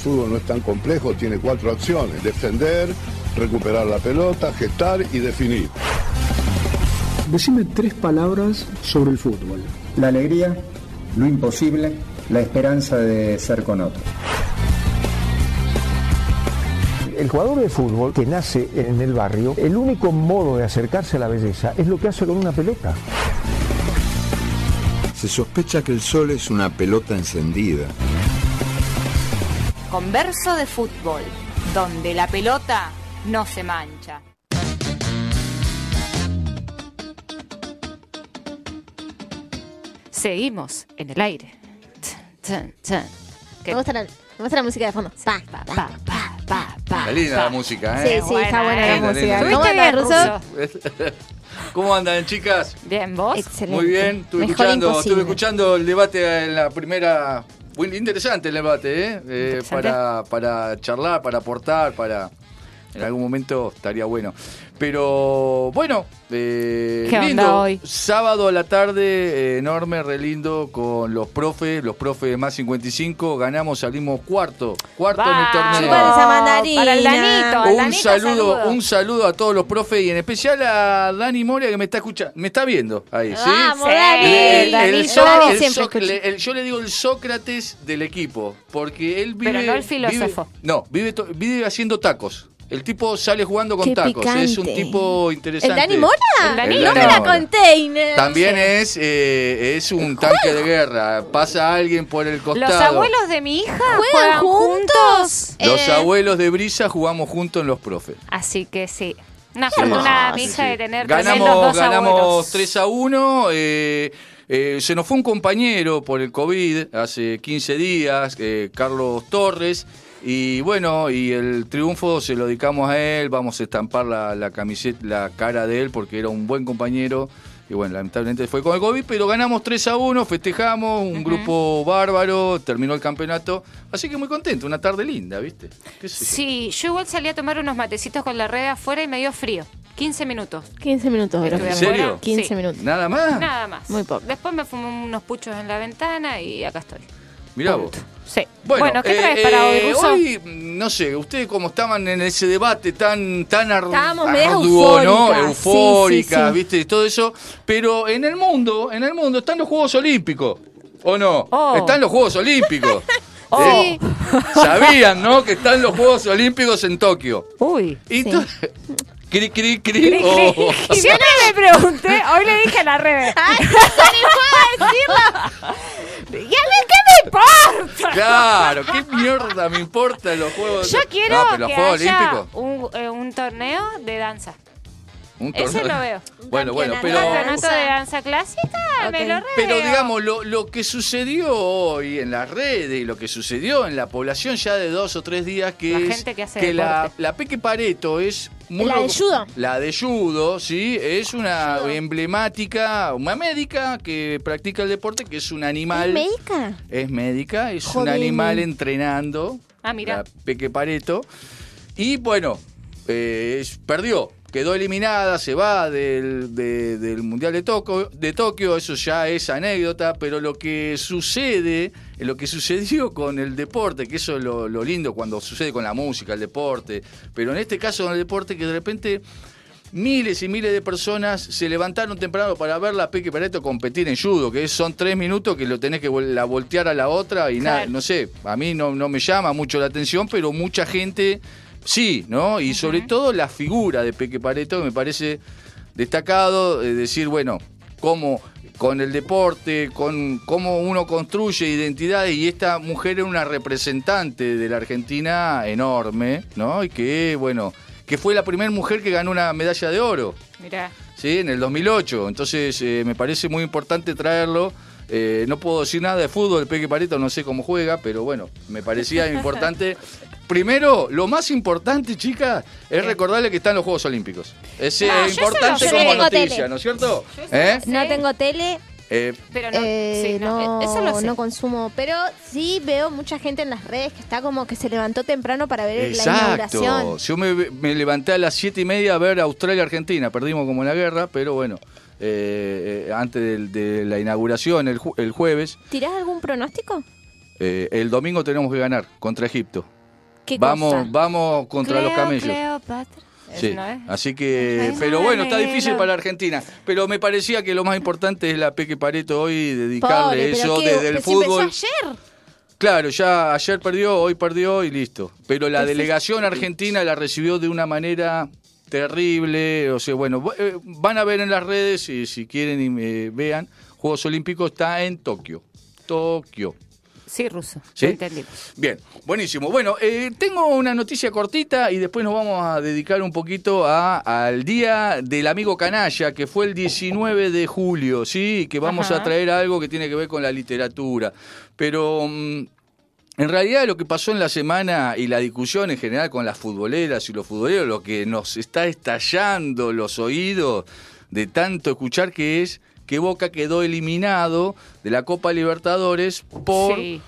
fútbol no es tan complejo, tiene cuatro acciones, defender, recuperar la pelota, gestar y definir. Decime tres palabras sobre el fútbol. La alegría, lo imposible, la esperanza de ser con otro. El jugador de fútbol que nace en el barrio, el único modo de acercarse a la belleza es lo que hace con una pelota. Se sospecha que el sol es una pelota encendida. Converso de fútbol, donde la pelota no se mancha. Seguimos en el aire. Me gusta, la, me gusta la música de fondo. Pa, pa, Pa, pa, pa, pa, Está linda pa. la música, Sí, ¿eh? sí, está buena la Linda, música. linda. ¿Cómo ¿Tuviste andas, bien, Russo? Russo? ¿Cómo andan, chicas? Bien, ¿vos? Excelente. Muy bien. Estuve Mejor escuchando, imposible. estuve escuchando el debate en la primera. Muy interesante el debate, ¿eh? Eh, para, para charlar, para aportar, para. En algún momento estaría bueno. Pero bueno, eh, ¿Qué onda lindo. hoy? Sábado a la tarde, eh, enorme, re lindo, con los profes, los profes de más 55. Ganamos, salimos cuarto, cuarto en el torneo. Para el Danito, Un Danito, saludo, un saludo a todos los profes y en especial a Dani Moria que me está escuchando, me está viendo ahí, ¿sí? Vamos, Sí. Dani. El- el- Dani, el yo So- So- le- el- yo le digo el Sócrates del equipo, porque él vive. Pero no el filósofo. vive- no, vive, vive haciendo tacos. El tipo sale jugando con Qué tacos. Es un tipo interesante. ¿El Dani Mora? El Danito. No me la container. También es, eh, es un tanque de guerra. Pasa alguien por el costado. Los abuelos de mi hija ¿Juegan juntos? Los Eh, abuelos de Brisa jugamos juntos en los profes. Así que sí. Una Sí. afortunada Sí, mi Sí, hija sí. de tener ganamos, dos ganamos abuelos. 3 a 1. eh, eh, se nos fue un compañero por el COVID hace 15 días, eh, Carlos Torres. Y bueno, y el triunfo se lo dedicamos a él. Vamos a estampar la, la camiseta, la cara de él, porque era un buen compañero. Y bueno, lamentablemente fue con el COVID, pero ganamos 3 a 1, festejamos, un grupo bárbaro, terminó el campeonato. Así que muy contento, una tarde linda, ¿viste? ¿Qué sé yo? Sí, yo igual salí a tomar unos matecitos con la red afuera y me dio frío. 15 minutos. 15 minutos. ¿En afuera. serio? 15 Sí. minutos. ¿Nada más? Nada más. Muy poco. Después me fumé unos puchos en la ventana y acá estoy. Mirá vos. Sí. Bueno, Bueno, ¿qué eh, traes para hoy, eh, Ruso? hoy, no sé, ustedes como estaban en ese debate tan tan ar- Estábamos medio arduo, ¿no? eufóricas, Eufórica, sí, sí, sí. ¿viste? Todo eso. Pero en el mundo, en el mundo están los Juegos Olímpicos. ¿O no? Oh. Están los Juegos Olímpicos. Oh. ¿Eh? Sabían, ¿no? Que están los Juegos Olímpicos en Tokio. Uy. Y Sí. to- Cri, cri, cri. oh. Siempre me pregunté, hoy le dije a la red. ¡Ay, se animó a decirlo! ¿Y a mí qué me importa? Claro, ¿qué mierda me importa los Juegos Yo quiero No, pero los que Juegos haya Olímpicos. un, eh, un torneo de danza. Un Eso lo veo. Bueno, bueno, campeonato pero. Un campeonato de danza clásica, me Ok. lo re Pero veo. digamos, lo, lo que sucedió hoy en las redes y lo que sucedió en la población ya de dos o tres días, que La es gente que hace la, deporte. la Peque Pareto es muy... La de judo. La de judo, sí, es una emblemática, una médica que practica el deporte, que es un animal... ¿Es médica? Es médica, es un animal entrenando. Ah, mira. La Peque Pareto. Y bueno, eh, es- perdió. Quedó eliminada, se va del, de- del Mundial de Tokio, de Tokio, eso ya es anécdota, pero lo que sucede, lo que sucedió con el deporte, que eso es lo, lo lindo cuando sucede con la música, el deporte, pero en este caso con el deporte que de repente miles y miles de personas se levantaron temprano para ver la Peque Pareto competir en judo, que son tres minutos que lo tenés que la voltear a la otra y nada, no sé, a mí no, no me llama mucho la atención, pero mucha gente sí, ¿no? Y sobre todo la figura de Peque Pareto me parece destacado, eh, decir, bueno, cómo con el deporte, con cómo uno construye identidades y esta mujer era una representante de la Argentina enorme, ¿no? Y que, bueno, que fue la primera mujer que ganó una medalla de oro. Mirá. ¿sí? en el 2008. Entonces eh, me parece muy importante traerlo. Eh, no puedo decir nada de fútbol, Peque Pareto no sé cómo juega, pero bueno, me parecía importante. Primero, lo más importante, chicas, es recordarle que están los Juegos Olímpicos. Es eh, No, importante como noticia, tele. ¿no es cierto? ¿Eh? No tengo tele, Eh, Pero no, eh, sí, no, no, eso lo no consumo, pero sí veo mucha gente en las redes que está como que se levantó temprano para ver la Exacto. inauguración. Yo me, me levanté a las siete y media a ver Australia-Argentina. Perdimos como en la guerra, pero bueno, eh, eh, antes de, la inauguración, el, ju- el jueves. ¿Tirás algún pronóstico? Eh, el domingo tenemos que ganar contra Egipto. ¿Qué Vamos, cosa? vamos contra los camellos. Cleopatra. Sí, ¿Eso no es? así que, pero bueno, está difícil para Argentina. Pero me parecía que lo más importante es la Peque Pareto hoy, dedicarle Pobre, eso desde el pero si fútbol. ayer. Claro, ya ayer perdió, hoy perdió y listo. Pero la Entonces- delegación argentina la recibió de una manera terrible. O sea, bueno, eh, van a ver en las redes, y si quieren y me vean, Juegos Olímpicos está en Tokio. Tokio. Sí, ruso. ¿Sí? Entendí. Bien, buenísimo. Bueno, eh, tengo una noticia cortita y después nos vamos a dedicar un poquito a, al Día del Amigo Canalla, que fue el 19 de julio, ¿sí? Que vamos Ajá. a traer algo que tiene que ver con la literatura. Pero mm, en realidad lo que pasó en la semana y la discusión en general con las futboleras y los futboleros, lo que nos está estallando los oídos de tanto escuchar que es que Boca quedó eliminado de la Copa Libertadores por Sí.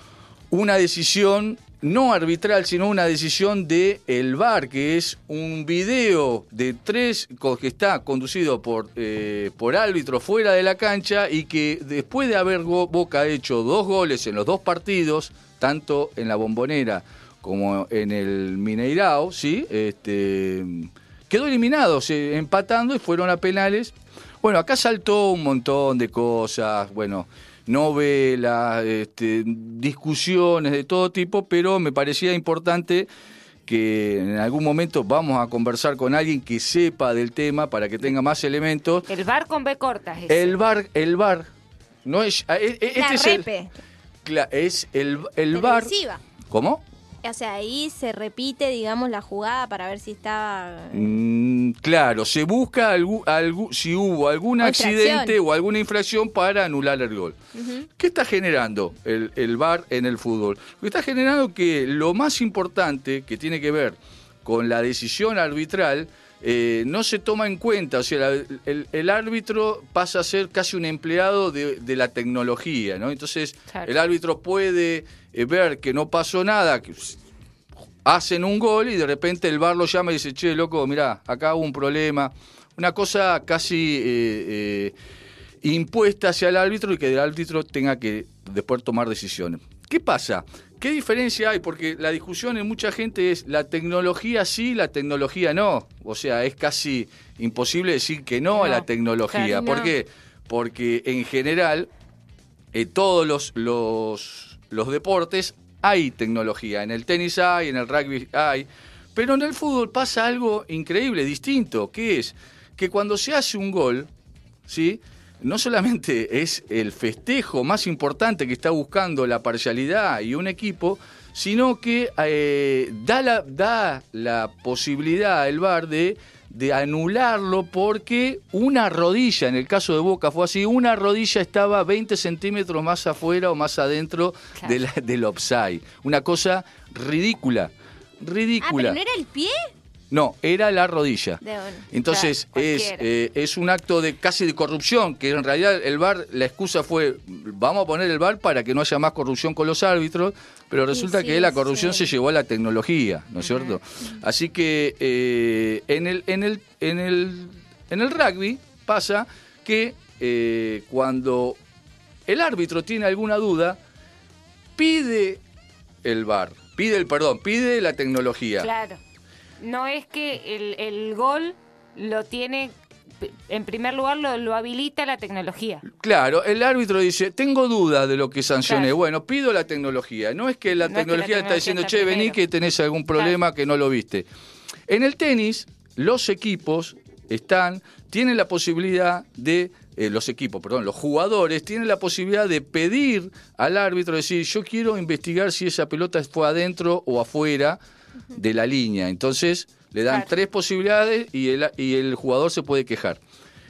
una decisión no arbitral, sino una decisión de el VAR, que es un video de tres que está conducido por eh, por árbitros fuera de la cancha y que después de haber Boca hecho dos goles en los dos partidos, tanto en la Bombonera como en el Mineirao, sí, este quedó eliminado, se, empatando y fueron a penales. Bueno, acá saltó un montón de cosas, bueno, novelas, este, discusiones de todo tipo, pero me parecía importante que en algún momento vamos a conversar con alguien que sepa del tema para que tenga más elementos. El bar con B cortas. ese. El bar, el bar, no es, eh, eh, La este es el, es el, el bar. ¿Cómo? O sea, ahí se repite, digamos, la jugada para ver si estaba... Mm, claro, se busca si hubo algún O accidente o alguna infracción para anular el gol. ¿Qué está generando el, el VAR en el fútbol? Lo que está generando que lo más importante que tiene que ver con la decisión arbitral eh, no se toma en cuenta, o sea, la- el, el árbitro pasa a ser casi un empleado de, de la tecnología, ¿no? Entonces, Claro. el árbitro puede eh, ver que no pasó nada, que hacen un gol y de repente el bar lo llama y dice, che, loco, mirá, acá hubo un problema. Una cosa casi eh, eh, impuesta hacia el árbitro y que el árbitro tenga que después tomar decisiones. ¿Qué pasa? ¿Qué diferencia hay? Porque la discusión en mucha gente es la tecnología sí, la tecnología no. O sea, es casi imposible decir que no, a la tecnología. ¿Por qué? Porque en general eh, todos los, los, los deportes hay tecnología. En el tenis hay, en el rugby hay. Pero en el fútbol pasa algo increíble, distinto, que es que cuando se hace un gol, ¿sí? No solamente es el festejo más importante que está buscando la parcialidad y un equipo, sino que eh, da, la, da la posibilidad al VAR de, de anularlo porque una rodilla, en el caso de Boca fue así, una rodilla estaba 20 centímetros más afuera o más adentro Claro. de la- del offside. Una cosa ridícula, Ah, ridícula. pero no era el pie. No, era la rodilla. De. Entonces Claro, es, eh, es un acto de casi de corrupción, que en realidad el VAR, la excusa fue, vamos a poner el VAR para que no haya más corrupción con los árbitros, pero resulta sí, que la corrupción sí. se llevó a la tecnología, ¿no es cierto? Así que eh, en, el, en, el, en, el, en el rugby pasa que eh, cuando el árbitro tiene alguna duda, pide el VAR, pide el perdón, pide la tecnología. Claro. No es que el, el gol lo tiene, en primer lugar lo, lo habilita la tecnología. Claro, el árbitro dice, tengo duda de lo que sancioné. Claro. Bueno, pido la tecnología. No es que la No es que la tecnología está diciendo, está che, vení primero". que tenés algún problema que no lo viste. En el tenis, los equipos están, tienen la posibilidad de, eh, los equipos, perdón, los jugadores tienen la posibilidad de pedir al árbitro, decir, yo quiero investigar si esa pelota fue adentro o afuera de la línea. Entonces, le dan Claro. tres posibilidades y el, y el jugador se puede quejar.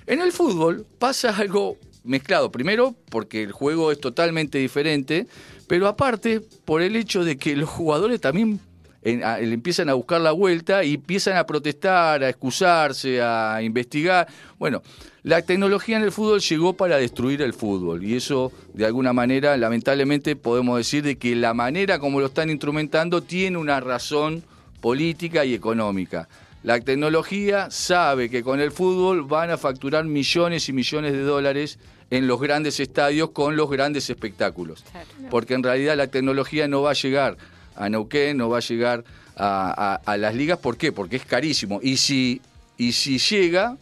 En el fútbol pasa algo mezclado. Primero, porque el juego es totalmente diferente, pero aparte por el hecho de que los jugadores también en- a- le empiezan a buscar la vuelta y empiezan a protestar, a excusarse, a investigar. Bueno, la tecnología en el fútbol llegó para destruir el fútbol y eso, de alguna manera, lamentablemente podemos decir de que la manera como lo están instrumentando tiene una razón política y económica. La tecnología sabe que con el fútbol van a facturar millones y millones de dólares en los grandes estadios con los grandes espectáculos. Porque en realidad la tecnología no va a llegar a Neuquén, no va a llegar a, a- a las ligas. ¿Por qué? Porque es carísimo. Y si, y si llega,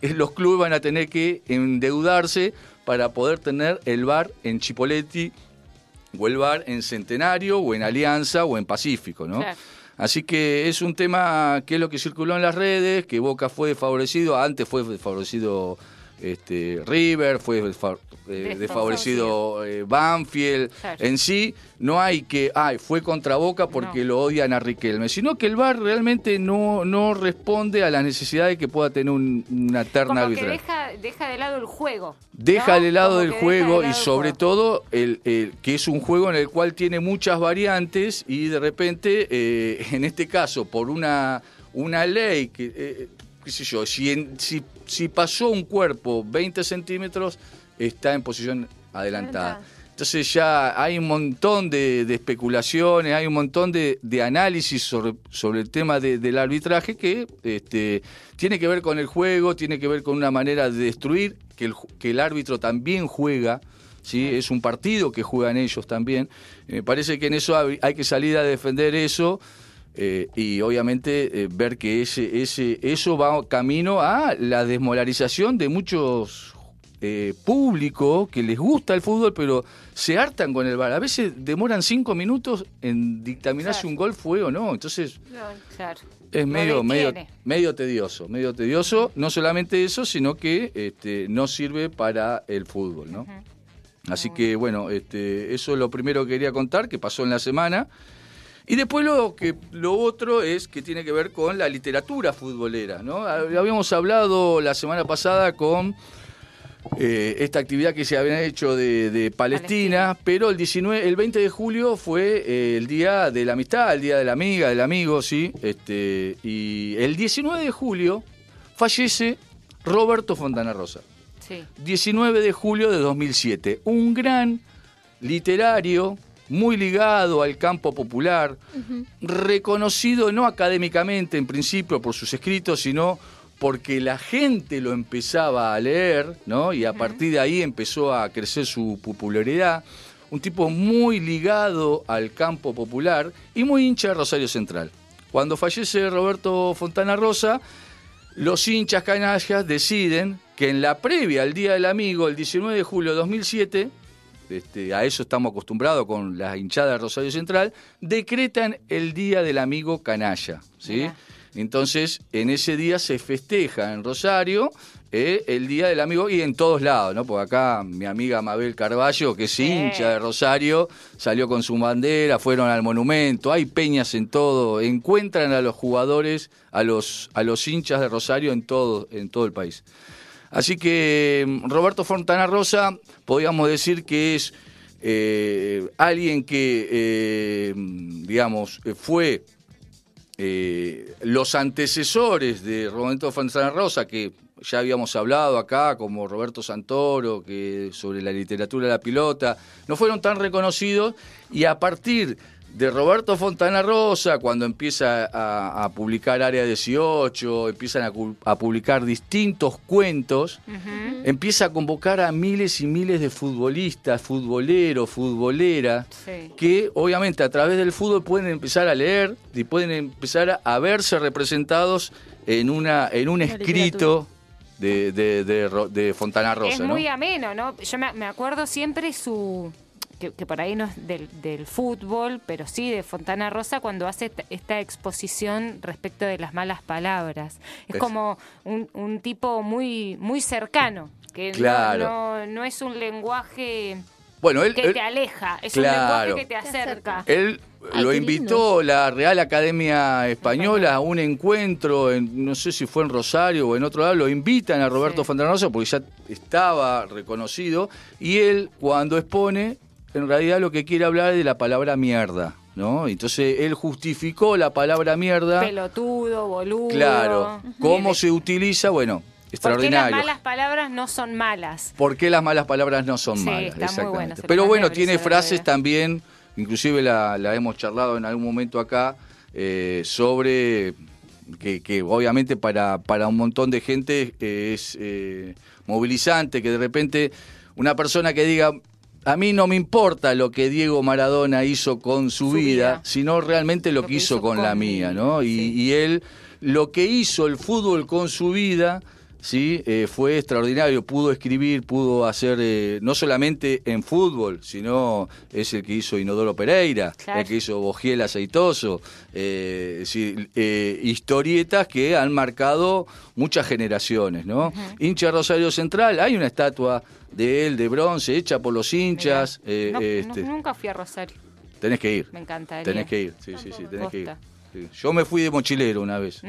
los clubes van a tener que endeudarse para poder tener el bar en Chipoletti o el bar en Centenario o en Alianza o en Pacífico, ¿no? Claro. Así que es un tema que es lo que circuló en las redes, que Boca fue desfavorecido, antes fue desfavorecido este, River, fue eh, desfavorecido eh, Banfield. Claro. En sí, no hay que, ay, fue contra Boca porque No. lo odian a Riquelme, sino que el VAR realmente no, no responde a las necesidades que pueda tener un- una terna Como que deja, deja de lado el juego. Deja ¿no? de lado Como deja juego de y lado el sobre todo el, el- que es un juego en el cual tiene muchas variantes y de repente, eh, en este caso, por una, una ley que, qué sé yo, si, en- si, si pasó un cuerpo 20 centímetros, está en posición adelantada. Entonces ya hay un montón de, de especulaciones, hay un montón de, de análisis sobre, sobre el tema de- del arbitraje que este, tiene que ver con el juego, tiene que ver con una manera de destruir, que el, que el árbitro también juega, ¿sí? es un partido que juegan ellos también. Eh, Me parece que en eso hay hay que salir a defender eso. Eh, y obviamente eh, ver que ese, ese, eso va camino a la desmolarización de muchos eh, público que les gusta el fútbol, pero se hartan con el VAR. A veces demoran cinco minutos en dictaminar si un gol fue o no. Entonces Claro. es medio, medio, medio tedioso, medio tedioso. No solamente eso, sino que este, no sirve para el fútbol, ¿no? Así que bueno, este, eso es lo primero que quería contar, que pasó en la semana. Y después lo que lo otro es que tiene que ver con la literatura futbolera, ¿no? Habíamos hablado la semana pasada con eh, esta actividad que se había hecho de, de Palestina, Palestina. pero el 19, el 20 de julio fue eh, el día de la amistad, el día de la amiga, del amigo, sí. Este, y el 19 de julio fallece Roberto Fontana Rosa. Sí. 19 de julio de 2007. Un gran literario, muy ligado al campo popular, reconocido no académicamente en principio por sus escritos, sino porque la gente lo empezaba a leer, ¿no? Y a partir de ahí empezó a crecer su popularidad. Un tipo muy ligado al campo popular y muy hincha de Rosario Central. Cuando fallece Roberto Fontana Rosa, los hinchas canallas deciden que en la previa al Día del Amigo, el 19 de julio de 2007, este, a eso estamos acostumbrados con la hinchada de Rosario Central, decretan el Día del Amigo Canalla. ¿sí? Entonces, en ese día se festeja en Rosario eh, el Día del Amigo y en todos lados, ¿no? Porque acá mi amiga Mabel Carballo, que es Sí. hincha de Rosario, salió con su bandera, fueron al monumento, hay peñas en todo, encuentran a los jugadores, a los, a los hinchas de Rosario en todo, en todo el país. Así que mm, Roberto Fontana Rosa, podríamos decir que es eh, alguien que, eh, digamos, eh, fue los antecesores de Roberto Fontana Rosa, que ya habíamos hablado acá, como Roberto Santoro, que sobre la literatura de la pilota, no fueron tan reconocidos y a partir de Roberto Fontana Rosa, cuando empieza a, a publicar Área 18, empiezan a, publicar distintos cuentos, empieza a convocar a miles y miles de futbolistas, futboleros, futboleras, Sí. que obviamente a través del fútbol pueden empezar a leer y pueden empezar a, verse representados en una en un escrito de, de, de Fontana Rosa, es ¿no? muy ameno, ¿no? Yo me, me acuerdo siempre su. Que, que por ahí no es del, del fútbol, pero sí de Fontana Rosa cuando hace esta- exposición respecto de las malas palabras. Es, Es- como un, un tipo muy muy cercano, que no- Claro. no, no, es un lenguaje Bueno, él, que él- te aleja, es Claro. un lenguaje que te acerca. él Ay, lo invitó la Real Academia Española a un encuentro, en, no sé si fue en Rosario o en otro lado, lo invitan a Roberto Sí. Fontana Rosa porque ya estaba reconocido y él cuando expone, en realidad lo que quiere hablar es de la palabra mierda, ¿no? Entonces él justificó la palabra mierda. Pelotudo, boludo. Claro. ¿Cómo se utiliza? Bueno, ¿Por qué las extraordinario. malas palabras no son malas? ¿Por qué las malas palabras no son Sí, malas? está muy Exactamente. bueno, Pero bueno, tiene frases también, inclusive la, la hemos charlado en algún momento acá, eh, sobre que, que obviamente para, para un montón de gente eh, es eh, movilizante, que de repente una persona que diga, a mí no me importa lo que Diego Maradona hizo con su, Su vida, vida. sino realmente lo, que hizo con, la mía, ¿no? Y, sí. y él, lo que hizo el fútbol con su vida, sí, Eh, fue extraordinario. Pudo escribir, pudo hacer, eh, no solamente en fútbol, sino es el que hizo Inodoro Pereira, Claro. el que hizo Bogiel Aceitoso, eh, historietas que han marcado muchas generaciones, ¿no? Hincha Rosario Central, hay una estatua de él de bronce hecha por los hinchas. No- este, nunca fui a Rosario. tenés que ir. Me encantaría. Tenés que ir, sí, sí, sí, tenés que ir. Yo me fui de mochilero una vez.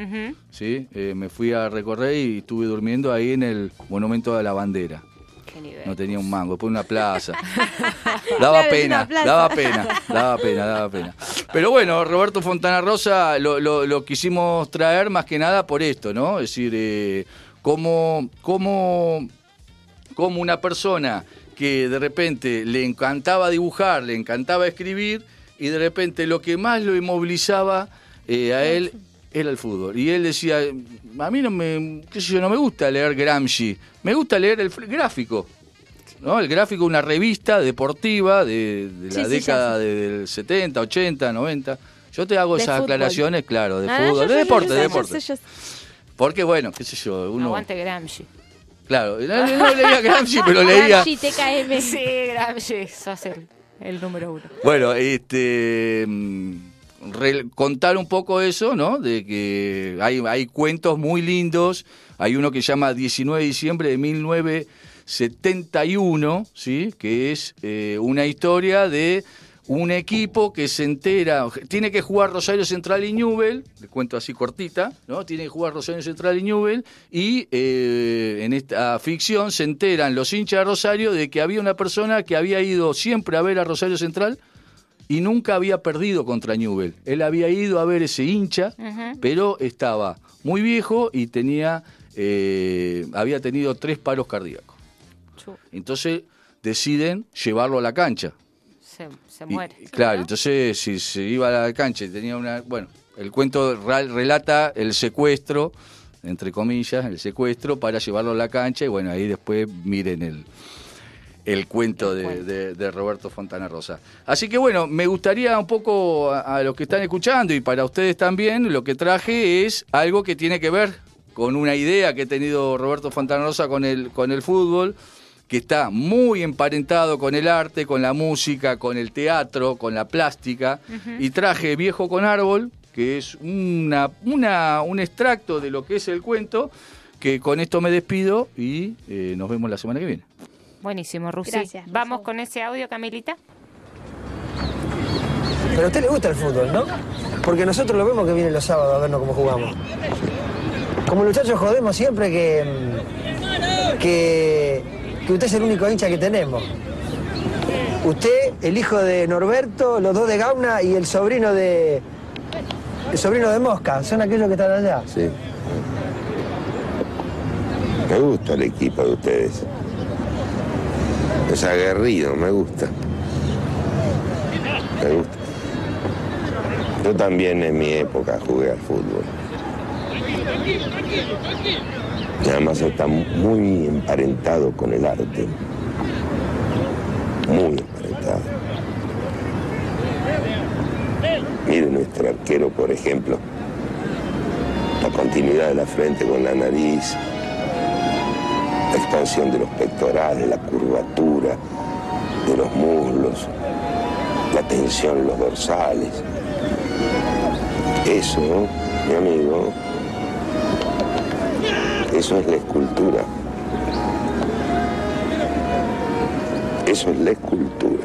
¿sí? Eh, me fui a recorrer y estuve durmiendo ahí en el Monumento de la Bandera. Qué nivel. No tenía un mango, después una plaza. daba pena, plaza. daba pena, daba pena, daba pena. Pero bueno, Roberto Fontana Rosa lo, lo- lo quisimos traer más que nada por esto, ¿no? Es decir, eh, cómo, cómo, cómo una persona que de repente le encantaba dibujar, le encantaba escribir, y de repente lo que más lo inmovilizaba eh, a él era el fútbol. Y él decía, a mí no me, qué sé yo, no me gusta leer Gramsci, me gusta leer el gráfico. ¿no? El gráfico, una revista deportiva de, de la Sí, década de- del 70, 80, 90. Yo te hago De esas fútbol. aclaraciones, claro, de Ah, fútbol, yo- de yo- deporte, yo de deporte. Porque bueno, qué sé yo, uno... Aguante Gramsci. Claro, no, no leía Gramsci, pero leía... Gramsci, TKM. Sí, Gramsci, sos el, el número uno. Bueno, este mm, contar un poco eso, ¿no? De que hay, hay cuentos muy lindos. Hay uno que llama 19 de diciembre de 1971, ¿sí? Que es eh, una historia de un equipo que se entera, tiene que jugar Rosario Central y Newell, le cuento así cortita, ¿no? Tiene que jugar Rosario Central y Newell y eh, en esta ficción se enteran los hinchas de Rosario de que había una persona que había ido siempre a ver a Rosario Central y nunca había perdido contra Newell. Él había ido a ver ese hincha, pero estaba muy viejo y tenía, eh, había tenido tres paros cardíacos. Entonces deciden llevarlo a la cancha. se, muere. y claro, ¿no? entonces si se iba a la cancha y tenía una... Bueno, el cuento relata el secuestro, entre comillas, el secuestro para llevarlo a la cancha y bueno, ahí después miren el, el cuento, El de, cuento. de- de Roberto Fontana Rosa. Así que bueno, me gustaría un poco a, a los que están escuchando y para ustedes también, lo que traje es algo que tiene que ver con una idea que ha tenido Roberto Fontana Rosa con el, con el fútbol, que está muy emparentado con el arte, con la música, con el teatro, con la plástica, y traje Viejo con Árbol, que es una, una, un extracto de lo que es el cuento, que con esto me despido y eh, nos vemos la semana que viene. Buenísimo, Rusi. Gracias, Vamos con ese audio, Camilita. Pero a usted le gusta el fútbol, ¿no? Porque nosotros lo vemos que viene los sábados a vernos cómo jugamos. Como muchachos jodemos siempre que, mm, que, que usted es el único hincha que tenemos. Usted, el hijo de Norberto, los dos de Gauna y el sobrino de. El sobrino de Mosca, son aquellos que están allá. Sí. Me gusta el equipo de ustedes. Es aguerrido, me gusta. Me gusta. Yo también en mi época jugué al fútbol. Y además está muy emparentado con el arte. Muy emparentado. Mire nuestro arquero, por ejemplo. La continuidad de la frente con la nariz, la expansión de los pectorales, la curvatura de los muslos, la tensión en los dorsales. Eso, mi amigo, eso es la escultura. Eso es la escultura.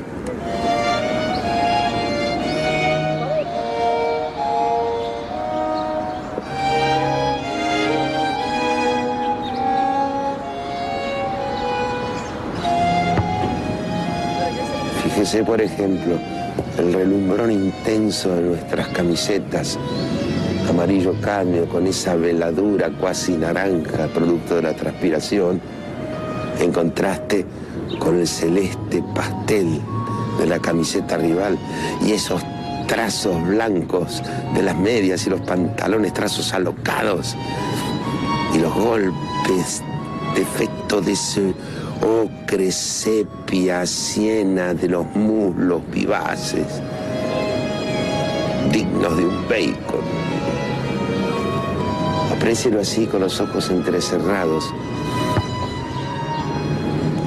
Fíjese, por ejemplo, el relumbrón intenso de nuestras camisetas, amarillo caño con esa veladura cuasi naranja, producto de la transpiración, en contraste con el celeste pastel de la camiseta rival y esos trazos blancos de las medias y los pantalones, trazos alocados y los golpes de efecto de ese ocre sepia siena de los muslos vivaces, dignos de un bacon. Aprécielo así con los ojos entrecerrados.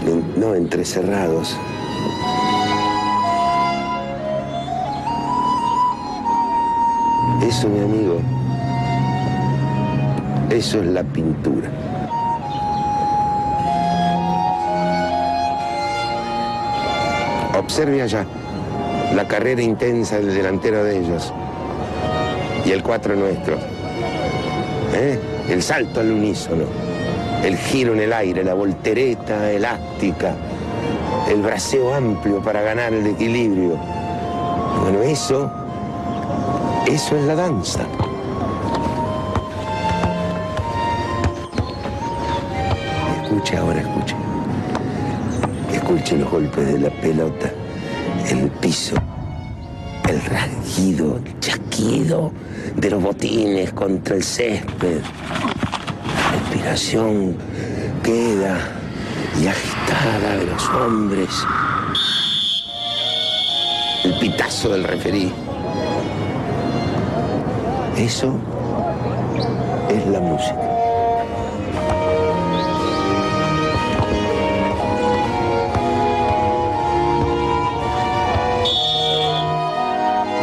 En- No entrecerrados. Eso, mi amigo, eso es la pintura. Observe allá la carrera intensa del delantero de ellos y el cuatro nuestro. ¿Eh? El salto al unísono, el giro en el aire, la voltereta elástica, el braceo amplio para ganar el equilibrio. Bueno, eso, eso es la danza. Escuche ahora, escuche. Escuche los golpes de la pelota, el piso, el rasguido, el chasquido de los botines contra el césped. La respiración queda y agitada de los hombres. El pitazo del referí. Eso es la música.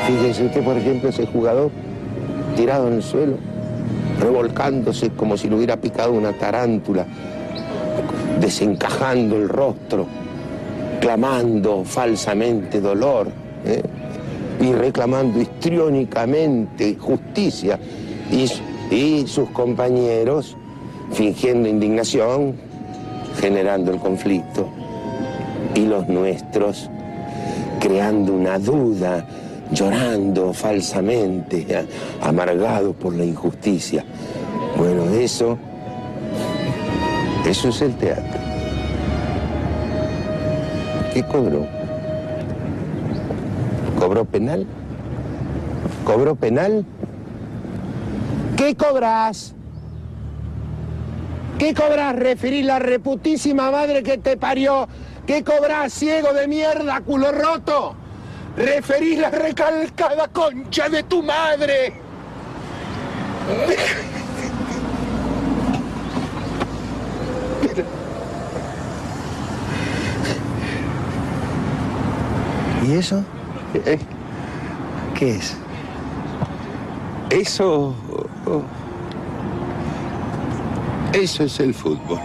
Fíjese usted, por ejemplo, ese jugador tirado en el suelo, revolcándose como si le hubiera picado una tarántula, desencajando el rostro, clamando falsamente dolor ¿eh? y reclamando histriónicamente justicia. Y, y sus compañeros fingiendo indignación, generando el conflicto. Y los nuestros creando una duda, llorando falsamente, a- amargados por la injusticia. Bueno, eso, eso es el teatro. ¿Qué cobró? ¿Cobró penal? ¿Cobró penal? ¿Qué cobras? ¿Qué cobras? Referir la reputísima madre que te parió. ¿Qué cobras, ciego de mierda, culo roto? Referís la recalcada concha de tu madre. ¿Y eso? Eh, ¿Qué es? Eso... oh, Eso es el fútbol.